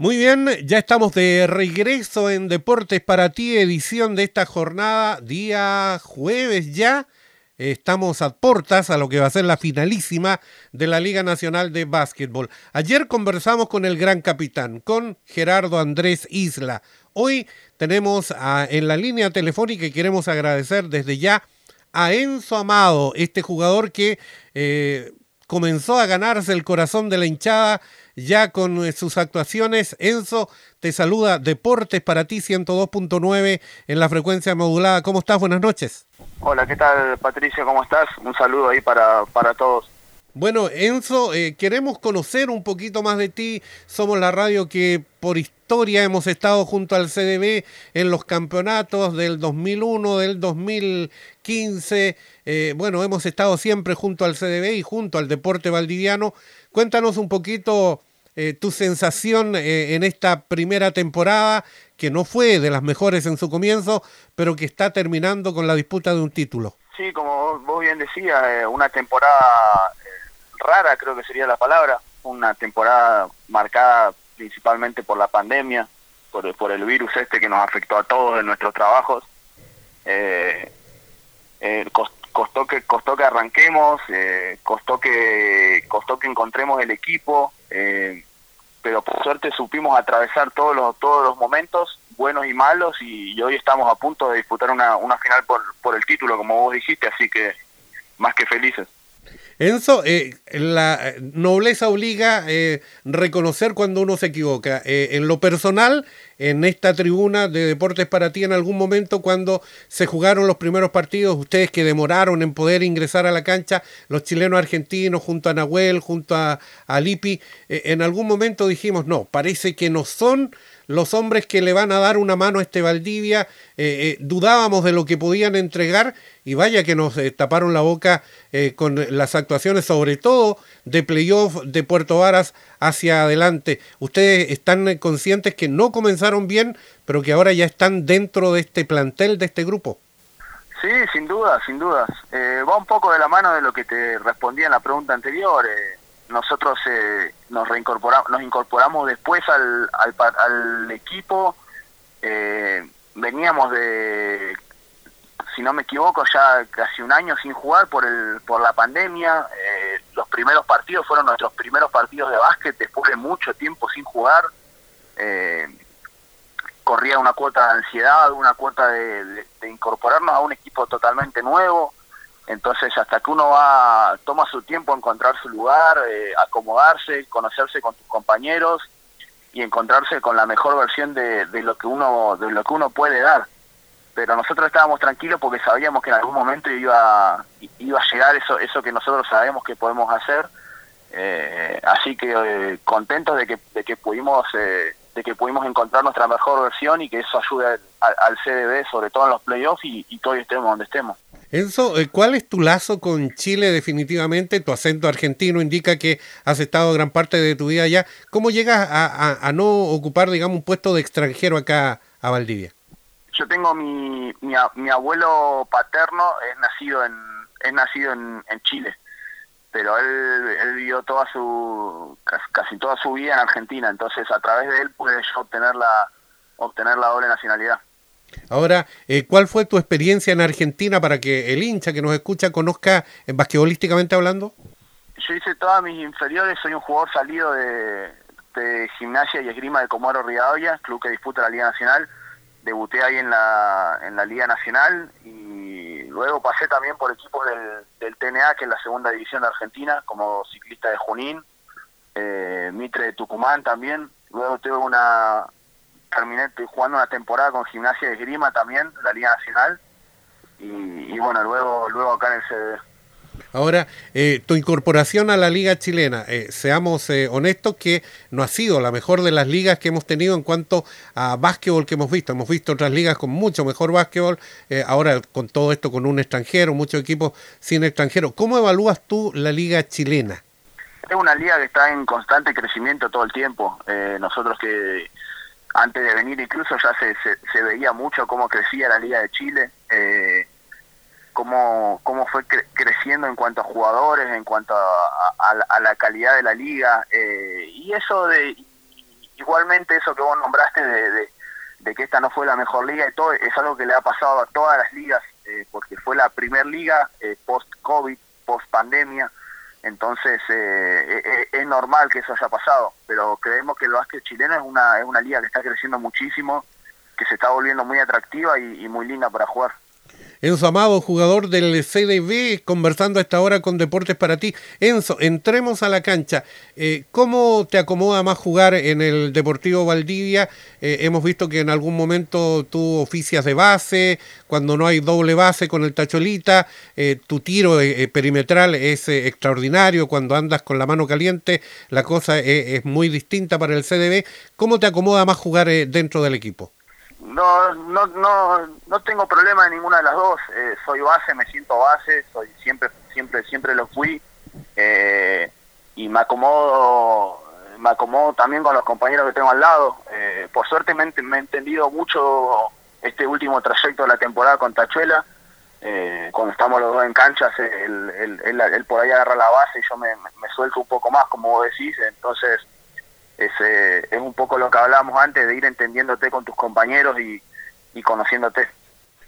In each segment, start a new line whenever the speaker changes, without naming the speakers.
Muy bien, ya estamos de regreso en Deportes para ti, edición de esta jornada, día jueves ya. Estamos a portas a lo que va a ser la finalísima de la Liga Nacional de Básquetbol. Ayer conversamos con el gran capitán, con Gerardo Andrés Isla. Hoy tenemos en la línea telefónica y queremos agradecer desde ya a Enzo Amado, este jugador que eh, comenzó a ganarse el corazón de la hinchada ya con eh, sus actuaciones. Enzo, te saluda Deportes para ti 102.9 en la frecuencia modulada. ¿Cómo estás? Buenas noches.
Hola, ¿qué tal Patricio? ¿Cómo estás? Un saludo ahí para, para todos.
Bueno, Enzo, eh, queremos conocer un poquito más de ti. Somos la radio que por historia hemos estado junto al CDB en los campeonatos del 2001, del 2015. Eh, bueno, hemos estado siempre junto al CDB y junto al deporte valdiviano. Cuéntanos un poquito eh, tu sensación eh, en esta primera temporada, que no fue de las mejores en su comienzo, pero que está terminando con la disputa de un título.
Sí, como vos bien decías, una temporada rara creo que sería la palabra, una temporada marcada principalmente por la pandemia, por, por el virus este que nos afectó a todos en nuestros trabajos. Eh, costó que costó que arranquemos eh, costó que costó que encontremos el equipo eh, pero por suerte supimos atravesar todos los todos los momentos buenos y malos y, hoy estamos a punto de disputar una, una final por, por el título como vos dijiste así que más que felices
Enzo, eh, la nobleza obliga eh, reconocer cuando uno se equivoca. Eh, en lo personal, en esta tribuna de Deportes para ti, en algún momento cuando se jugaron los primeros partidos, ustedes que demoraron en poder ingresar a la cancha, los chilenos argentinos junto a Nahuel, junto a, a Lipi, en algún momento dijimos, no, parece que no son los hombres que le van a dar una mano a este Valdivia, eh, eh, dudábamos de lo que podían entregar y vaya que nos eh, taparon la boca con las actuaciones, sobre todo de playoff de Puerto Varas hacia adelante. Ustedes están conscientes que no comenzaron bien, pero que ahora ya están dentro de este plantel, de este grupo.
Sí, sin duda, sin dudas. va un poco de la mano de lo que te respondía en la pregunta anterior nosotros eh, nos reincorporamos, nos incorporamos después al, al, equipo. Eh, veníamos de, si no me equivoco, ya casi un año sin jugar por el por la pandemia. Eh, los primeros partidos fueron nuestros primeros partidos de básquet después de mucho tiempo sin jugar. corría una cuota de ansiedad, una cuota de incorporarnos a un equipo totalmente nuevo. Entonces, hasta que uno va, toma su tiempo encontrar su lugar, eh, acomodarse, conocerse con tus compañeros y encontrarse con la mejor versión de, lo que uno de lo que uno puede dar. Pero nosotros estábamos tranquilos porque sabíamos que en algún momento iba iba a llegar eso eso que nosotros sabemos que podemos hacer. Eh, así que eh, contentos de que de que pudimos de que pudimos encontrar nuestra mejor versión y que eso ayude al, CDB, sobre todo en los playoffs y, y todavía estemos donde estemos.
Enzo, eh, ¿cuál es tu lazo con Chile definitivamente? Tu acento argentino indica que has estado gran parte de tu vida allá. ¿Cómo llegas a, no ocupar, digamos, un puesto de extranjero acá a Valdivia?
Yo tengo mi, mi, abuelo paterno, es nacido en, es nacido en, Chile, pero él, él vivió toda su, casi toda su vida en Argentina, entonces a través de él pude yo obtener la, obtener la doble nacionalidad.
Ahora, eh, ¿cuál fue tu experiencia en Argentina para que el hincha que nos escucha conozca eh, basquetbolísticamente hablando?
Yo hice todas mis inferiores, soy un jugador salido de, gimnasia y esgrima de Comoro Rivadavia, club que disputa la Liga Nacional. Debuté ahí en la, en la Liga Nacional y luego pasé también por equipos del, del TNA, que es la segunda división de Argentina, como ciclista de Junín, eh, Mitre de Tucumán también. Luego tuve una, terminé jugando una temporada con Gimnasia de Grima también, la Liga Nacional, y, bueno, luego, luego acá en el CDB.
Ahora, eh, tu incorporación a la liga chilena, eh, seamos eh, honestos que no ha sido la mejor de las ligas que hemos tenido en cuanto a básquetbol que hemos visto. Hemos visto otras ligas con mucho mejor básquetbol, ahora con todo esto con un extranjero, muchos equipos sin extranjero. ¿Cómo evalúas tú la liga chilena?
Es una liga que está en constante crecimiento todo el tiempo. nosotros que antes de venir incluso ya se, se, veía mucho cómo crecía la Liga de Chile, eh, cómo, cómo fue creciendo en cuanto a jugadores, en cuanto a, la calidad de la liga, eh, y eso de igualmente eso que vos nombraste de, de, que esta no fue la mejor liga y todo, es algo que le ha pasado a todas las ligas, eh, porque fue la primer liga eh, post-COVID, post-pandemia, entonces eh, es normal que eso haya pasado, pero creemos que el básquet chileno es una, es una liga que está creciendo muchísimo, que se está volviendo muy atractiva y muy linda para jugar.
Enzo Amado, jugador del CDB, conversando a esta hora con Deportes para ti. Enzo, entremos a la cancha. Eh, ¿Cómo te acomoda más jugar en el Deportivo Valdivia? Eh, hemos visto que en algún momento tú oficias de base, cuando no hay doble base con el tacholita, eh, tu tiro perimetral es extraordinario, cuando andas con la mano caliente, la cosa es muy distinta para el CDB. ¿Cómo te acomoda más jugar dentro del equipo?
No, no, no, no tengo problema en ninguna de las dos. Eh, soy base, me siento base, soy siempre, siempre, siempre lo fui eh, y me acomodo, me acomodo también con los compañeros que tengo al lado. Eh, por suerte me, he entendido mucho este último trayecto de la temporada con Tachuela. cuando estamos los dos en canchas, él, él, por ahí agarra la base y yo me, me suelto un poco más, como vos decís. Entonces es, eh, es un poco lo que hablábamos antes de ir entendiéndote con tus compañeros y, conociéndote.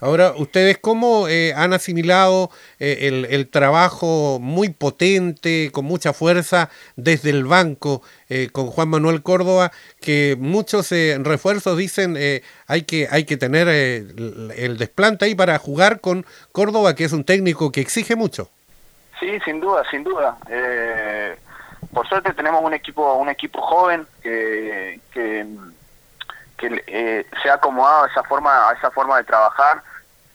Ahora, ¿ustedes cómo eh, han asimilado eh, el, trabajo muy potente, con mucha fuerza desde el banco con Juan Manuel Córdoba, que muchos refuerzos dicen hay, que, hay que tener el, el, desplante ahí para jugar con Córdoba, que es un técnico que exige mucho?
Sí, sin duda, sin duda por suerte tenemos un equipo un equipo joven que, que, eh, se ha acomodado a esa forma a esa forma de trabajar.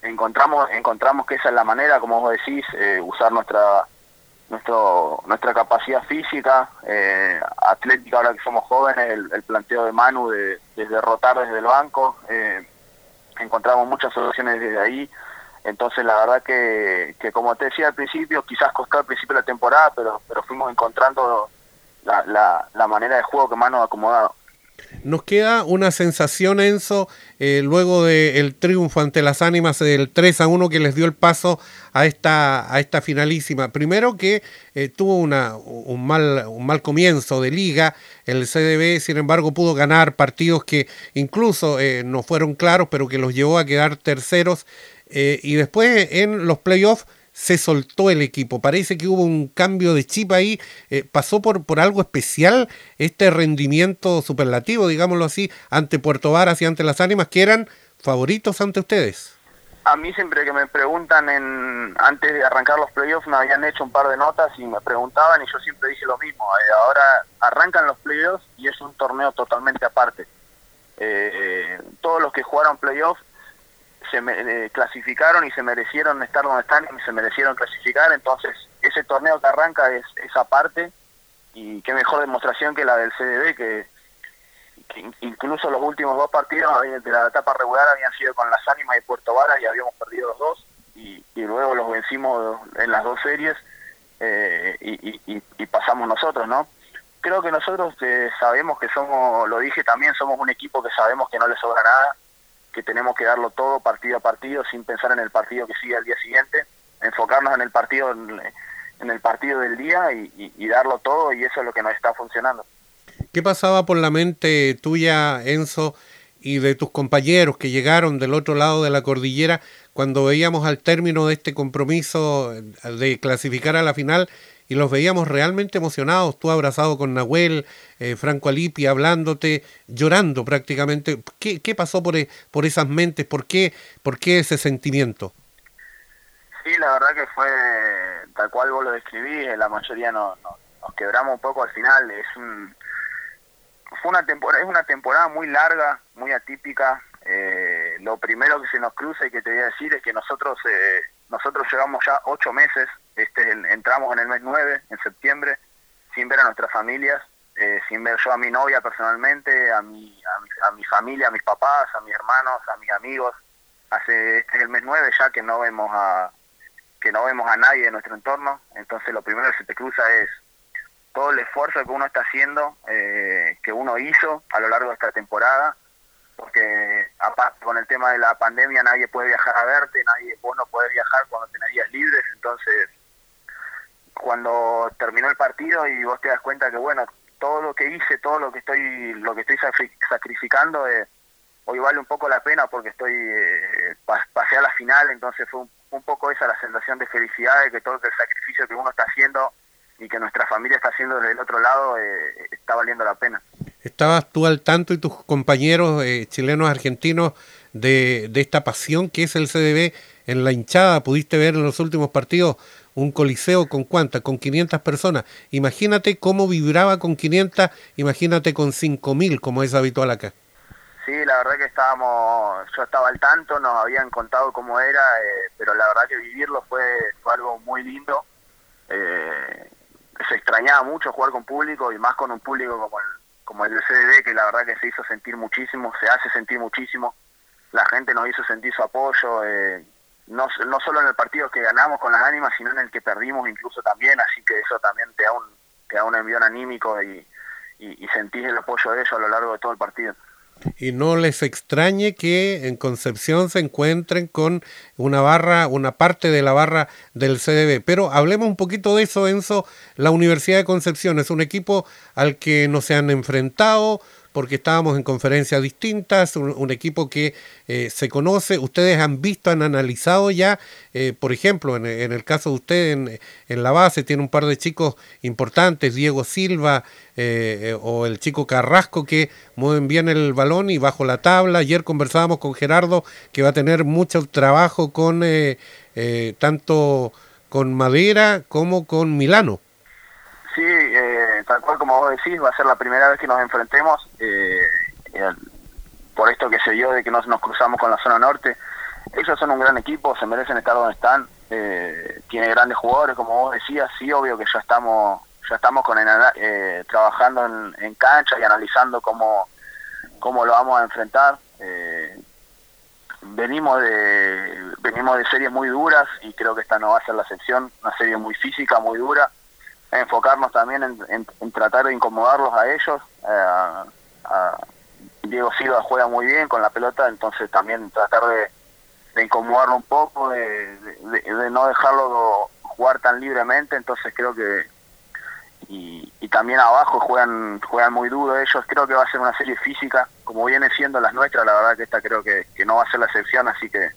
Encontramos encontramos que esa es la manera como vos decís eh, usar nuestra nuestro nuestra capacidad física eh, atlética ahora que somos jóvenes el, planteo de Manu de, de, derrotar desde el banco. Encontramos muchas soluciones desde ahí entonces la verdad que, que como te decía al principio, quizás costó al principio de la temporada, pero, pero fuimos encontrando la, la, la manera de juego que más nos ha acomodado.
Nos queda una sensación, Enzo, eh, luego del triunfo ante las ánimas del 3 a 1 que les dio el paso a esta, a esta finalísima. Primero que eh, tuvo una, un, mal, un mal comienzo de liga, el CDB sin embargo pudo ganar partidos que incluso eh, no fueron claros, pero que los llevó a quedar terceros eh, y después en los playoffs se soltó el equipo. Parece que hubo un cambio de chip ahí. Eh, pasó por, por algo especial este rendimiento superlativo, digámoslo así, ante Puerto Varas y ante las ánimas, que eran favoritos ante ustedes.
A mí siempre que me preguntan en antes de arrancar los playoffs me habían hecho un par de notas y me preguntaban y yo siempre dije lo mismo. Eh, ahora arrancan los playoffs y es un torneo totalmente aparte. todos los que jugaron playoffs se eh, clasificaron y se merecieron estar donde están y se merecieron clasificar, entonces ese torneo que arranca es esa parte y qué mejor demostración que la del CDB que, incluso los últimos dos partidos de la etapa regular habían sido con las ánimas y Puerto Vara y habíamos perdido los dos y, luego los vencimos en las dos series eh, y, pasamos nosotros, ¿no? Creo que nosotros eh, sabemos que somos, lo dije también, somos un equipo que sabemos que no le sobra nada, que tenemos que darlo todo partido a partido sin pensar en el partido que sigue al día siguiente, enfocarnos en el partido en el partido del día y, darlo todo y eso es lo que nos está funcionando.
¿Qué pasaba por la mente tuya, Enzo, y de tus compañeros que llegaron del otro lado de la cordillera cuando veíamos al término de este compromiso de clasificar a la final y los veíamos realmente emocionados, tú abrazado con Nahuel, eh, Franco Alipi hablándote, llorando prácticamente. ¿Qué, qué pasó por, e, por esas mentes? ¿Por qué, ¿Por qué ese sentimiento?
Sí, la verdad que fue tal cual vos lo describís, la mayoría no, nos quebramos un poco al final. Es un, fue una temporada, es una temporada muy larga, muy atípica. Eh, lo primero que se nos cruza y que te voy a decir es que nosotros eh, nosotros llevamos ya ocho meses este, entramos en el mes 9, en septiembre, sin ver a nuestras familias, eh, sin ver yo a mi novia personalmente, a mi, a mi, familia, a mis papás, a mis hermanos, a mis amigos. Hace este es el mes 9 ya que no vemos a que no vemos a nadie de nuestro entorno, entonces lo primero que se te cruza es todo el esfuerzo que uno está haciendo, eh, que uno hizo a lo largo de esta temporada, con el tema de la pandemia nadie puede viajar a verte, nadie vos no podés viajar cuando tenés días libres, entonces cuando terminó el partido y vos te das cuenta que, bueno, todo lo que hice, todo lo que estoy, lo que estoy sacrificando, eh, hoy vale un poco la pena porque estoy eh, pasé a la final, entonces fue un, poco esa la sensación de felicidad de que todo el sacrificio que uno está haciendo y que nuestra familia está haciendo desde el otro lado eh, está valiendo la pena.
¿Estabas tú al tanto y tus compañeros eh, chilenos argentinos de, de esta pasión que es el CDB en la hinchada? ¿Pudiste ver en los últimos partidos un coliseo con cuántas, con 500 personas. Imagínate cómo vibraba con 500, imagínate con 5000 como es habitual acá.
Sí, la verdad que estábamos, yo estaba al tanto, nos habían contado cómo era, eh, pero la verdad que vivirlo fue, algo muy lindo. Eh, se extrañaba mucho jugar con público y más con un público como el, como el CDD, que la verdad que se hizo sentir muchísimo, se hace sentir muchísimo. La gente nos hizo sentir su apoyo, eh, no, no solo en el partido que ganamos con las ánimas, sino en el que perdimos incluso también, así que eso también te da un, te da un envión anímico y, y, y sentís el apoyo de ellos a lo largo de todo el partido
y no les extrañe que en Concepción se encuentren con una barra, una parte de la barra del CDB. Pero hablemos un poquito de eso, Enzo. La Universidad de Concepción es un equipo al que no se han enfrentado, porque estábamos en conferencias distintas, un, equipo que eh, se conoce, ustedes han visto, han analizado ya, eh, por ejemplo, en, el caso de usted en, la base tiene un par de chicos importantes, Diego Silva eh, o el chico Carrasco que mueven bien el balón y bajo la tabla. Ayer conversábamos con Gerardo que va a tener mucho trabajo con tanto con Madera como con Milano.
Sí, tal cual como vos decís, va a ser la primera vez que nos enfrentemos, eh, por esto que se dio de que nos, nos cruzamos con la zona norte. Ellos son un gran equipo, se merecen estar donde están, eh, tiene grandes jugadores, como vos decías, sí, obvio que ya estamos ya estamos con eh, trabajando en, cancha y analizando cómo, cómo lo vamos a enfrentar. Eh, venimos de venimos de series muy duras y creo que esta no va a ser la excepción, una serie muy física, muy dura enfocarnos también en, tratar de incomodarlos a ellos. Eh, Diego Silva juega muy bien con la pelota, entonces también tratar de, incomodarlo un poco, de, no dejarlo jugar tan libremente, entonces creo que y, también abajo juegan juegan muy duro ellos, creo que va a ser una serie física, como viene siendo las nuestras, la verdad que esta creo que, no va a ser la excepción, así que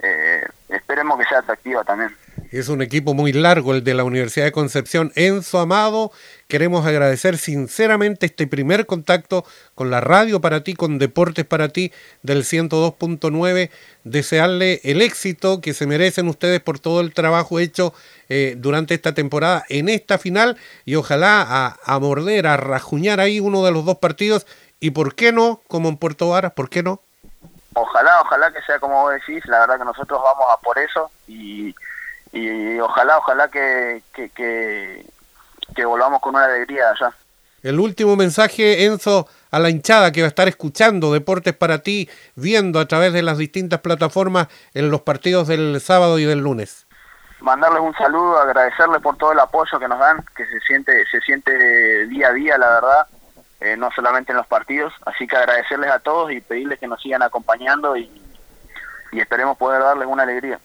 eh, esperemos que sea atractiva también.
Es un equipo muy largo el de la Universidad de Concepción. Enzo Amado, queremos agradecer sinceramente este primer contacto con la radio para ti, con Deportes para ti del 102.9. Desearle el éxito que se merecen ustedes por todo el trabajo hecho eh, durante esta temporada en esta final y ojalá a, morder, a rajuñar ahí uno de los dos partidos y por qué no, como en Puerto Varas, ¿por qué no?
Ojalá, ojalá que sea como vos decís, la verdad que nosotros vamos a por eso y y ojalá, ojalá que, que, volvamos con una alegría allá.
El último mensaje, Enzo, a la hinchada que va a estar escuchando Deportes para ti, viendo a través de las distintas plataformas en los partidos del sábado y del lunes.
Mandarles un saludo, agradecerles por todo el apoyo que nos dan, que se siente, se siente día a día, la verdad, eh, no solamente en los partidos. Así que agradecerles a todos y pedirles que nos sigan acompañando y, y esperemos poder darles una alegría.